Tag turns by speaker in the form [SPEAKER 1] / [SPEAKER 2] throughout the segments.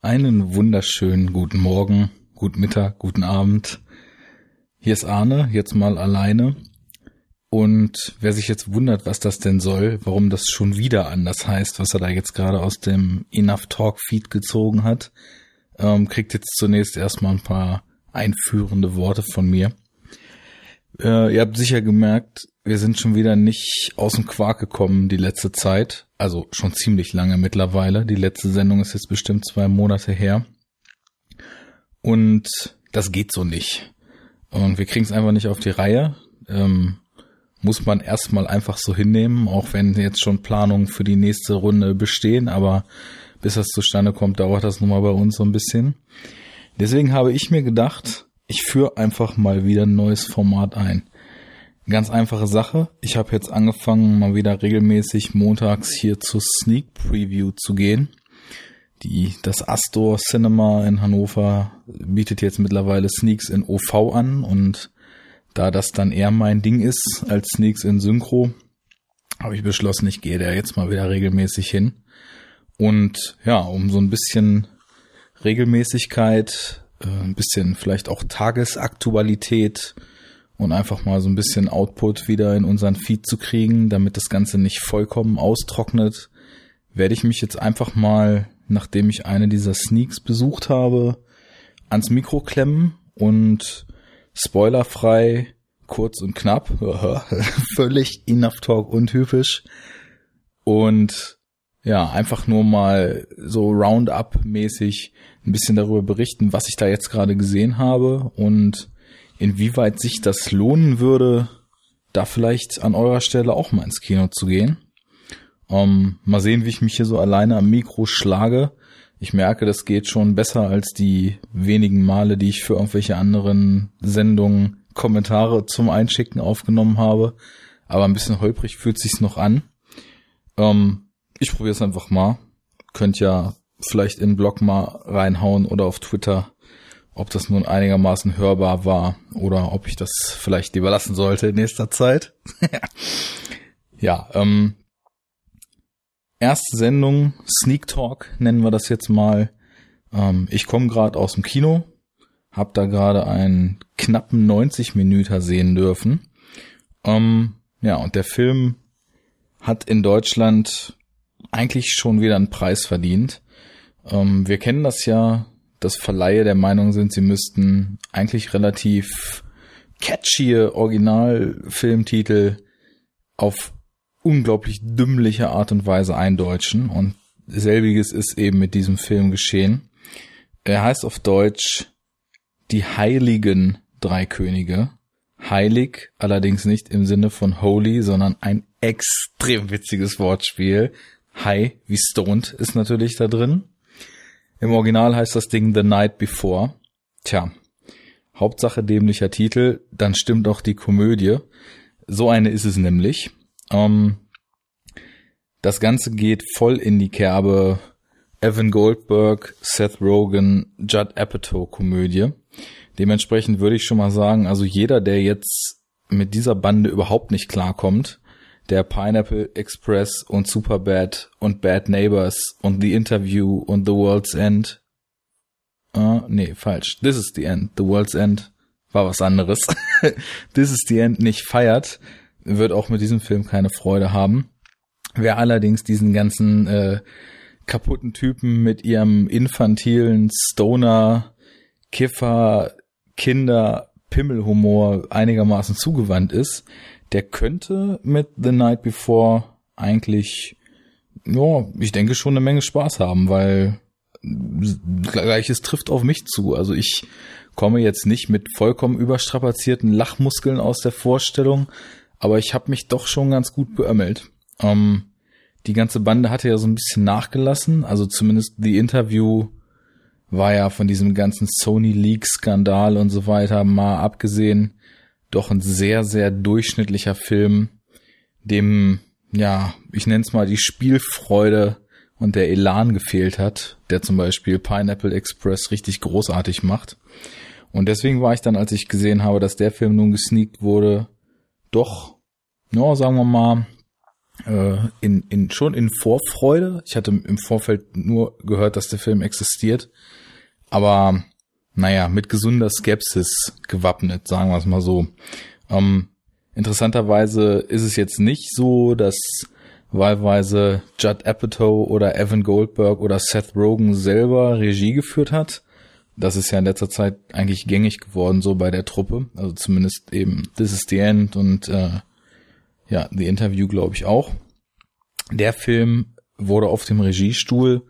[SPEAKER 1] Einen wunderschönen guten Morgen, guten Mittag, guten Abend. Hier ist Arne, jetzt mal alleine. Und wer sich jetzt wundert, was das denn soll, warum das schon wieder anders heißt, was er da jetzt gerade aus dem Enough Talk Feed gezogen hat, ähm, kriegt jetzt zunächst erstmal ein paar einführende Worte von mir. Äh, ihr habt sicher gemerkt, wir sind schon wieder nicht aus dem Quark gekommen die letzte Zeit. Also schon ziemlich lange mittlerweile. Die letzte Sendung ist jetzt bestimmt zwei Monate her. Und das geht so nicht. Und wir kriegen es einfach nicht auf die Reihe. Ähm, muss man erstmal einfach so hinnehmen, auch wenn jetzt schon Planungen für die nächste Runde bestehen, aber bis das zustande kommt, dauert das nun mal bei uns so ein bisschen. Deswegen habe ich mir gedacht, ich führe einfach mal wieder ein neues Format ein. Ganz einfache Sache. Ich habe jetzt angefangen, mal wieder regelmäßig montags hier zur Sneak Preview zu gehen. Die, das Astor Cinema in Hannover bietet jetzt mittlerweile Sneaks in OV an und da das dann eher mein Ding ist als Sneaks in Synchro, habe ich beschlossen, ich gehe da jetzt mal wieder regelmäßig hin. Und ja, um so ein bisschen Regelmäßigkeit, äh, ein bisschen vielleicht auch Tagesaktualität und einfach mal so ein bisschen Output wieder in unseren Feed zu kriegen, damit das Ganze nicht vollkommen austrocknet, werde ich mich jetzt einfach mal, nachdem ich eine dieser Sneaks besucht habe, ans Mikro klemmen und spoilerfrei, kurz und knapp, völlig enough talk untypisch und ja, einfach nur mal so Roundup-mäßig ein bisschen darüber berichten, was ich da jetzt gerade gesehen habe und inwieweit sich das lohnen würde, da vielleicht an eurer Stelle auch mal ins Kino zu gehen. Ähm, mal sehen, wie ich mich hier so alleine am Mikro schlage. Ich merke, das geht schon besser als die wenigen Male, die ich für irgendwelche anderen Sendungen Kommentare zum Einschicken aufgenommen habe. Aber ein bisschen holprig fühlt sich's noch an. Ähm, ich probiere es einfach mal. Könnt ja vielleicht in den Blog mal reinhauen oder auf Twitter, ob das nun einigermaßen hörbar war oder ob ich das vielleicht lieber lassen sollte in nächster Zeit. ja, ähm, erste Sendung, Sneak Talk nennen wir das jetzt mal. Ähm, ich komme gerade aus dem Kino, habe da gerade einen knappen 90 Minuten sehen dürfen. Ähm, ja, und der Film hat in Deutschland eigentlich schon wieder einen Preis verdient. Ähm, wir kennen das ja, dass Verleihe der Meinung sind, sie müssten eigentlich relativ catchy Originalfilmtitel auf unglaublich dümmliche Art und Weise eindeutschen und selbiges ist eben mit diesem Film geschehen. Er heißt auf Deutsch Die Heiligen Drei Könige. Heilig, allerdings nicht im Sinne von holy, sondern ein extrem witziges Wortspiel. High wie stoned ist natürlich da drin. Im Original heißt das Ding The Night Before. Tja, Hauptsache dämlicher Titel, dann stimmt auch die Komödie. So eine ist es nämlich. Ähm, das Ganze geht voll in die Kerbe Evan Goldberg, Seth Rogen, Judd Apatow Komödie. Dementsprechend würde ich schon mal sagen, also jeder, der jetzt mit dieser Bande überhaupt nicht klarkommt, der Pineapple Express und Superbad und Bad Neighbors und The Interview und The World's End. Uh, nee, falsch. This is the End. The World's End war was anderes. This is the End nicht feiert, wird auch mit diesem Film keine Freude haben. Wer allerdings diesen ganzen äh, kaputten Typen mit ihrem infantilen Stoner, Kiffer, Kinder, Pimmelhumor einigermaßen zugewandt ist, der könnte mit The Night Before eigentlich, ja, ich denke schon eine Menge Spaß haben, weil gleiches trifft auf mich zu. Also ich komme jetzt nicht mit vollkommen überstrapazierten Lachmuskeln aus der Vorstellung, aber ich habe mich doch schon ganz gut beömmelt. Ähm, die ganze Bande hatte ja so ein bisschen nachgelassen, also zumindest die Interview war ja von diesem ganzen Sony Leak Skandal und so weiter mal abgesehen doch ein sehr, sehr durchschnittlicher Film, dem, ja, ich nenne es mal die Spielfreude und der Elan gefehlt hat, der zum Beispiel Pineapple Express richtig großartig macht. Und deswegen war ich dann, als ich gesehen habe, dass der Film nun gesneakt wurde, doch, ja, sagen wir mal, äh, in, in, schon in Vorfreude. Ich hatte im Vorfeld nur gehört, dass der Film existiert. Aber naja, mit gesunder Skepsis gewappnet, sagen wir es mal so. Ähm, interessanterweise ist es jetzt nicht so, dass wahlweise Judd Apatow oder Evan Goldberg oder Seth Rogen selber Regie geführt hat. Das ist ja in letzter Zeit eigentlich gängig geworden, so bei der Truppe. Also zumindest eben This is the End und äh, ja, The Interview glaube ich auch. Der Film wurde auf dem Regiestuhl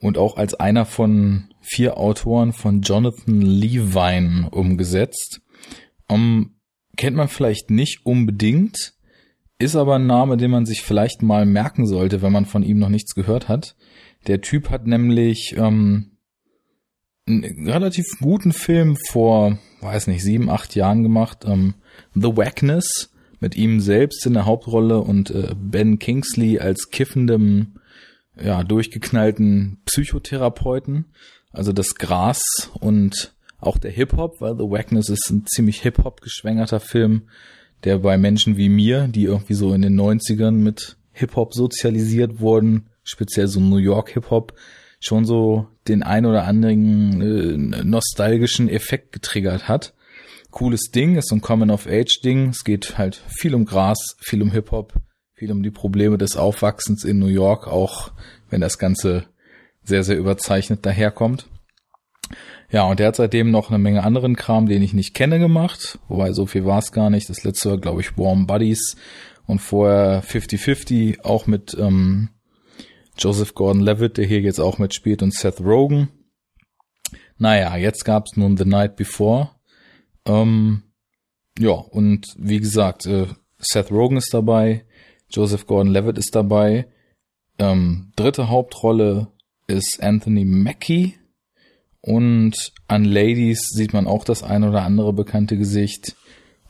[SPEAKER 1] und auch als einer von vier Autoren von Jonathan Levine umgesetzt. Um, kennt man vielleicht nicht unbedingt, ist aber ein Name, den man sich vielleicht mal merken sollte, wenn man von ihm noch nichts gehört hat. Der Typ hat nämlich ähm, einen relativ guten Film vor, weiß nicht, sieben, acht Jahren gemacht. Ähm, The Wackness mit ihm selbst in der Hauptrolle und äh, Ben Kingsley als kiffendem, ja, durchgeknallten Psychotherapeuten. Also das Gras und auch der Hip-Hop, weil The Wackness ist ein ziemlich Hip-Hop geschwängerter Film der bei Menschen wie mir, die irgendwie so in den 90ern mit Hip-Hop sozialisiert wurden, speziell so New York Hip-Hop, schon so den ein oder anderen äh, nostalgischen Effekt getriggert hat. Cooles Ding, ist so ein Coming-of-Age-Ding. Es geht halt viel um Gras, viel um Hip-Hop, viel um die Probleme des Aufwachsens in New York, auch wenn das Ganze sehr, sehr überzeichnet daherkommt. Ja, und der hat seitdem noch eine Menge anderen Kram, den ich nicht kenne, gemacht. Wobei so viel war es gar nicht. Das letzte war, glaube ich, Warm Buddies und vorher 50-50, auch mit ähm, Joseph Gordon-Levitt, der hier jetzt auch mitspielt, und Seth Rogen. Naja, jetzt gab's nun The Night Before. Ähm, ja, und wie gesagt, äh, Seth Rogen ist dabei, Joseph Gordon-Levitt ist dabei. Ähm, dritte Hauptrolle ist Anthony Mackie, und an Ladies sieht man auch das ein oder andere bekannte Gesicht.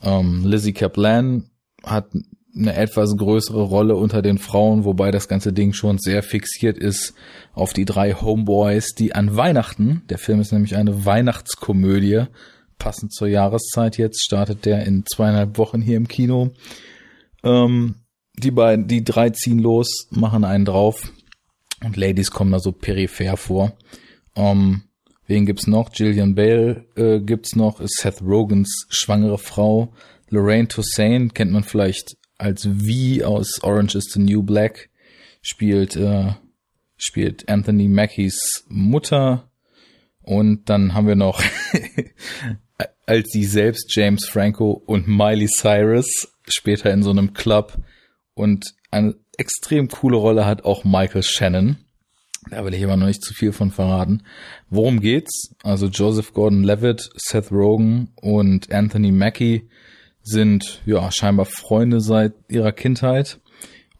[SPEAKER 1] Ähm, Lizzie Kaplan hat eine etwas größere Rolle unter den Frauen, wobei das ganze Ding schon sehr fixiert ist auf die drei Homeboys, die an Weihnachten, der Film ist nämlich eine Weihnachtskomödie, passend zur Jahreszeit jetzt, startet der in zweieinhalb Wochen hier im Kino. Ähm, die beiden, die drei ziehen los, machen einen drauf und Ladies kommen da so peripher vor. Ähm, Wen gibt's noch? Gillian Bale äh, gibt's noch, ist Seth Rogans schwangere Frau. Lorraine Toussaint kennt man vielleicht als V aus Orange is the New Black. Spielt, äh, spielt Anthony Mackies Mutter. Und dann haben wir noch als sie selbst James Franco und Miley Cyrus später in so einem Club und eine extrem coole Rolle hat auch Michael Shannon. Da will ich aber noch nicht zu viel von verraten. Worum geht's? Also Joseph Gordon-Levitt, Seth Rogen und Anthony Mackie sind ja scheinbar Freunde seit ihrer Kindheit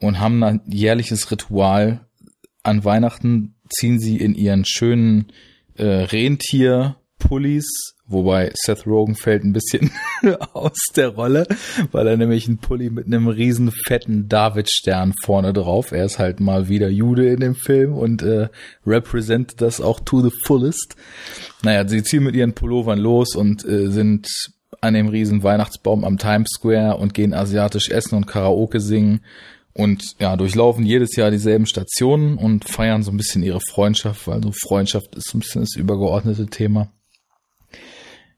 [SPEAKER 1] und haben ein jährliches Ritual. An Weihnachten ziehen sie in ihren schönen äh, Rentier-Pullis Wobei Seth Rogen fällt ein bisschen aus der Rolle, weil er nämlich einen Pulli mit einem riesen fetten David-Stern vorne drauf. Er ist halt mal wieder Jude in dem Film und äh, representet das auch to the fullest. Naja, sie ziehen mit ihren Pullovern los und äh, sind an dem riesen Weihnachtsbaum am Times Square und gehen asiatisch essen und Karaoke singen und ja, durchlaufen jedes Jahr dieselben Stationen und feiern so ein bisschen ihre Freundschaft, weil so Freundschaft ist so ein bisschen das übergeordnete Thema.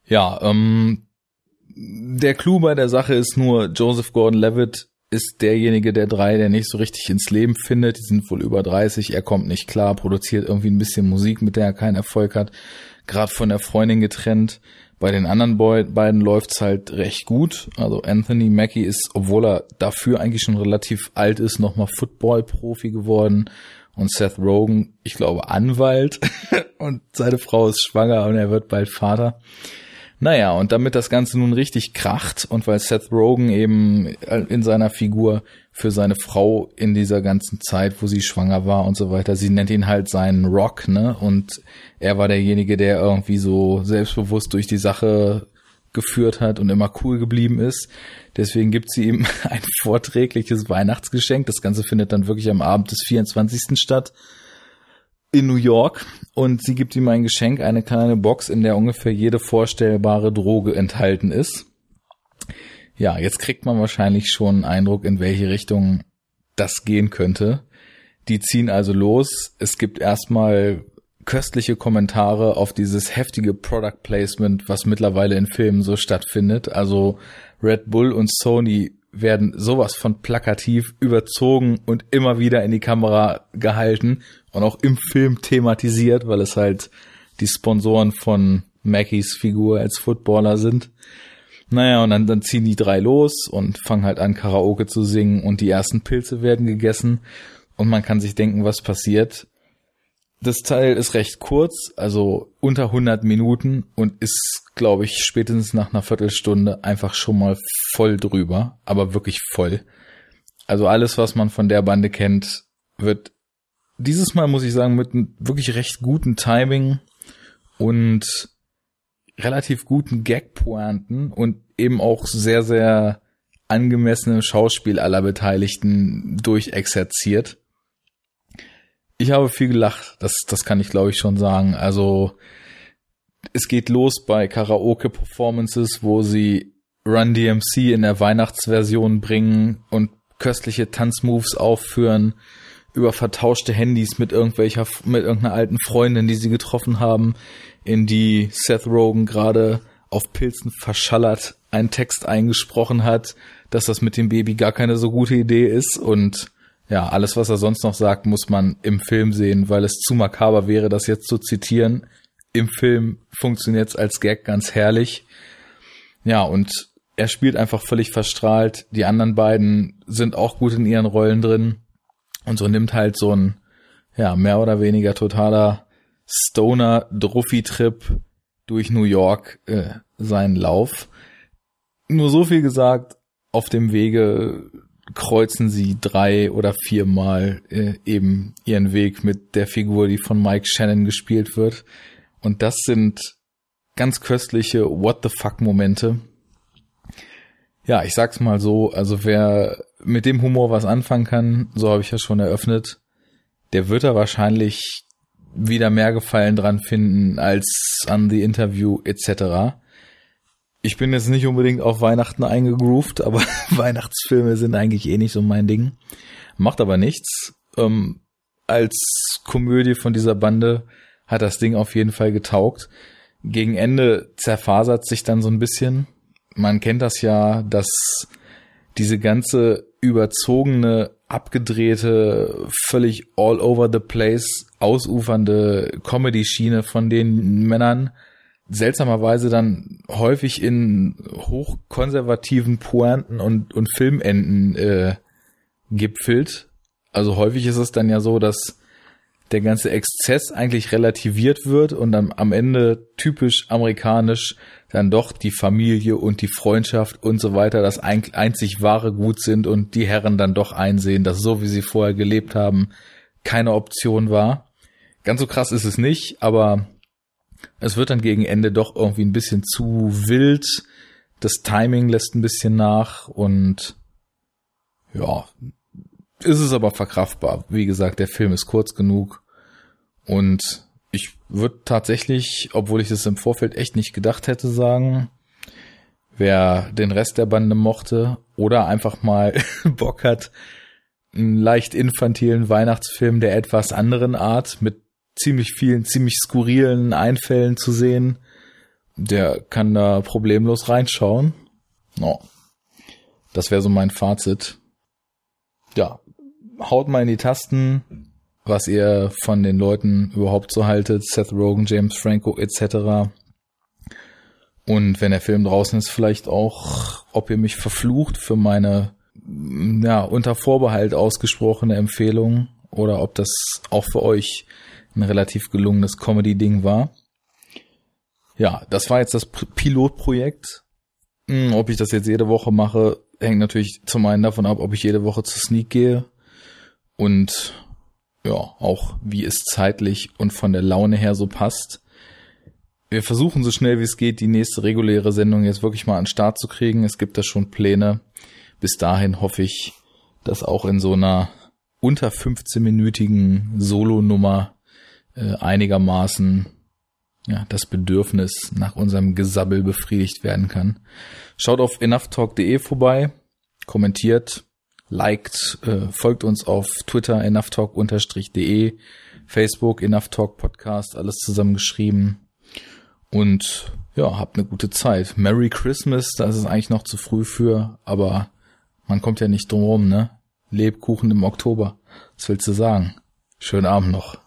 [SPEAKER 1] Ja, ähm, der Clou bei der Sache ist nur, Joseph Gordon-Levitt ist derjenige der drei, der nicht so richtig ins Leben findet. Die sind wohl über 30, er kommt nicht klar, produziert irgendwie ein bisschen Musik, mit der er keinen Erfolg hat, gerade von der Freundin getrennt. Bei den anderen Boy beiden läuft's halt recht gut. Also Anthony Mackie ist, obwohl er dafür eigentlich schon relativ alt ist, nochmal Football-Profi geworden. Und Seth Rogen, ich glaube, Anwalt. und seine Frau ist schwanger und er wird bald Vater. Naja, und damit das Ganze nun richtig kracht und weil Seth Rogen eben in seiner Figur für seine Frau in dieser ganzen Zeit, wo sie schwanger war und so weiter, sie nennt ihn halt seinen Rock, ne? Und er war derjenige, der irgendwie so selbstbewusst durch die Sache geführt hat und immer cool geblieben ist. Deswegen gibt sie ihm ein vorträgliches Weihnachtsgeschenk. Das Ganze findet dann wirklich am Abend des 24. statt in New York und sie gibt ihm ein Geschenk, eine kleine Box, in der ungefähr jede vorstellbare Droge enthalten ist. Ja, jetzt kriegt man wahrscheinlich schon einen Eindruck, in welche Richtung das gehen könnte. Die ziehen also los. Es gibt erstmal köstliche Kommentare auf dieses heftige Product Placement, was mittlerweile in Filmen so stattfindet. Also Red Bull und Sony werden sowas von plakativ überzogen und immer wieder in die Kamera gehalten und auch im Film thematisiert, weil es halt die Sponsoren von Mackies Figur als Footballer sind. Naja, und dann, dann ziehen die drei los und fangen halt an, Karaoke zu singen und die ersten Pilze werden gegessen und man kann sich denken, was passiert. Das Teil ist recht kurz, also unter 100 Minuten und ist, glaube ich, spätestens nach einer Viertelstunde einfach schon mal voll drüber, aber wirklich voll. Also alles, was man von der Bande kennt, wird dieses Mal, muss ich sagen, mit einem wirklich recht guten Timing und relativ guten Gag-Pointen und eben auch sehr, sehr angemessenem Schauspiel aller Beteiligten durchexerziert. Ich habe viel gelacht, das, das kann ich glaube ich schon sagen. Also es geht los bei Karaoke-Performances, wo sie Run DMC in der Weihnachtsversion bringen und köstliche Tanzmoves aufführen über vertauschte Handys mit irgendwelcher, mit irgendeiner alten Freundin, die sie getroffen haben, in die Seth Rogen gerade auf Pilzen verschallert einen Text eingesprochen hat, dass das mit dem Baby gar keine so gute Idee ist und ja, alles, was er sonst noch sagt, muss man im Film sehen, weil es zu makaber wäre, das jetzt zu zitieren. Im Film funktioniert es als Gag ganz herrlich. Ja, und er spielt einfach völlig verstrahlt. Die anderen beiden sind auch gut in ihren Rollen drin. Und so nimmt halt so ein, ja, mehr oder weniger totaler Stoner-Druffi-Trip durch New York äh, seinen Lauf. Nur so viel gesagt, auf dem Wege kreuzen sie drei oder viermal äh, eben ihren Weg mit der Figur, die von Mike Shannon gespielt wird. Und das sind ganz köstliche What the fuck Momente. Ja, ich sag's mal so, also wer mit dem Humor was anfangen kann, so habe ich ja schon eröffnet, der wird da wahrscheinlich wieder mehr Gefallen dran finden als an The Interview etc. Ich bin jetzt nicht unbedingt auf Weihnachten eingegroovt, aber Weihnachtsfilme sind eigentlich eh nicht so mein Ding. Macht aber nichts. Ähm, als Komödie von dieser Bande hat das Ding auf jeden Fall getaugt. Gegen Ende zerfasert sich dann so ein bisschen. Man kennt das ja, dass diese ganze überzogene, abgedrehte, völlig all over the place ausufernde Comedy-Schiene von den Männern seltsamerweise dann häufig in hochkonservativen Pointen und, und Filmenden äh, gipfelt. Also häufig ist es dann ja so, dass der ganze Exzess eigentlich relativiert wird und dann am Ende typisch amerikanisch dann doch die Familie und die Freundschaft und so weiter das einzig wahre Gut sind und die Herren dann doch einsehen, dass so wie sie vorher gelebt haben, keine Option war. Ganz so krass ist es nicht, aber es wird dann gegen Ende doch irgendwie ein bisschen zu wild. Das Timing lässt ein bisschen nach und ja, ist es aber verkraftbar. Wie gesagt, der Film ist kurz genug und ich würde tatsächlich, obwohl ich es im Vorfeld echt nicht gedacht hätte, sagen, wer den Rest der Bande mochte oder einfach mal Bock hat, einen leicht infantilen Weihnachtsfilm der etwas anderen Art mit ziemlich vielen, ziemlich skurrilen Einfällen zu sehen. Der kann da problemlos reinschauen. No. Das wäre so mein Fazit. Ja, haut mal in die Tasten, was ihr von den Leuten überhaupt so haltet. Seth Rogen, James Franco etc. Und wenn der Film draußen ist, vielleicht auch, ob ihr mich verflucht für meine ja, unter Vorbehalt ausgesprochene Empfehlung oder ob das auch für euch ein relativ gelungenes Comedy-Ding war. Ja, das war jetzt das Pilotprojekt. Hm, ob ich das jetzt jede Woche mache, hängt natürlich zum einen davon ab, ob ich jede Woche zu Sneak gehe und ja, auch wie es zeitlich und von der Laune her so passt. Wir versuchen so schnell wie es geht, die nächste reguläre Sendung jetzt wirklich mal an den Start zu kriegen. Es gibt da schon Pläne. Bis dahin hoffe ich, dass auch in so einer unter 15-minütigen Solo-Nummer äh, einigermaßen ja, das Bedürfnis nach unserem Gesabbel befriedigt werden kann. Schaut auf enoughtalk.de vorbei, kommentiert, liked, äh, folgt uns auf Twitter enoughtalk-de, Facebook enoughtalk Podcast, alles zusammengeschrieben. Und ja, habt eine gute Zeit. Merry Christmas, da ist es eigentlich noch zu früh für, aber man kommt ja nicht drum rum, ne? Lebkuchen im Oktober. Was willst du sagen? Schönen Abend noch.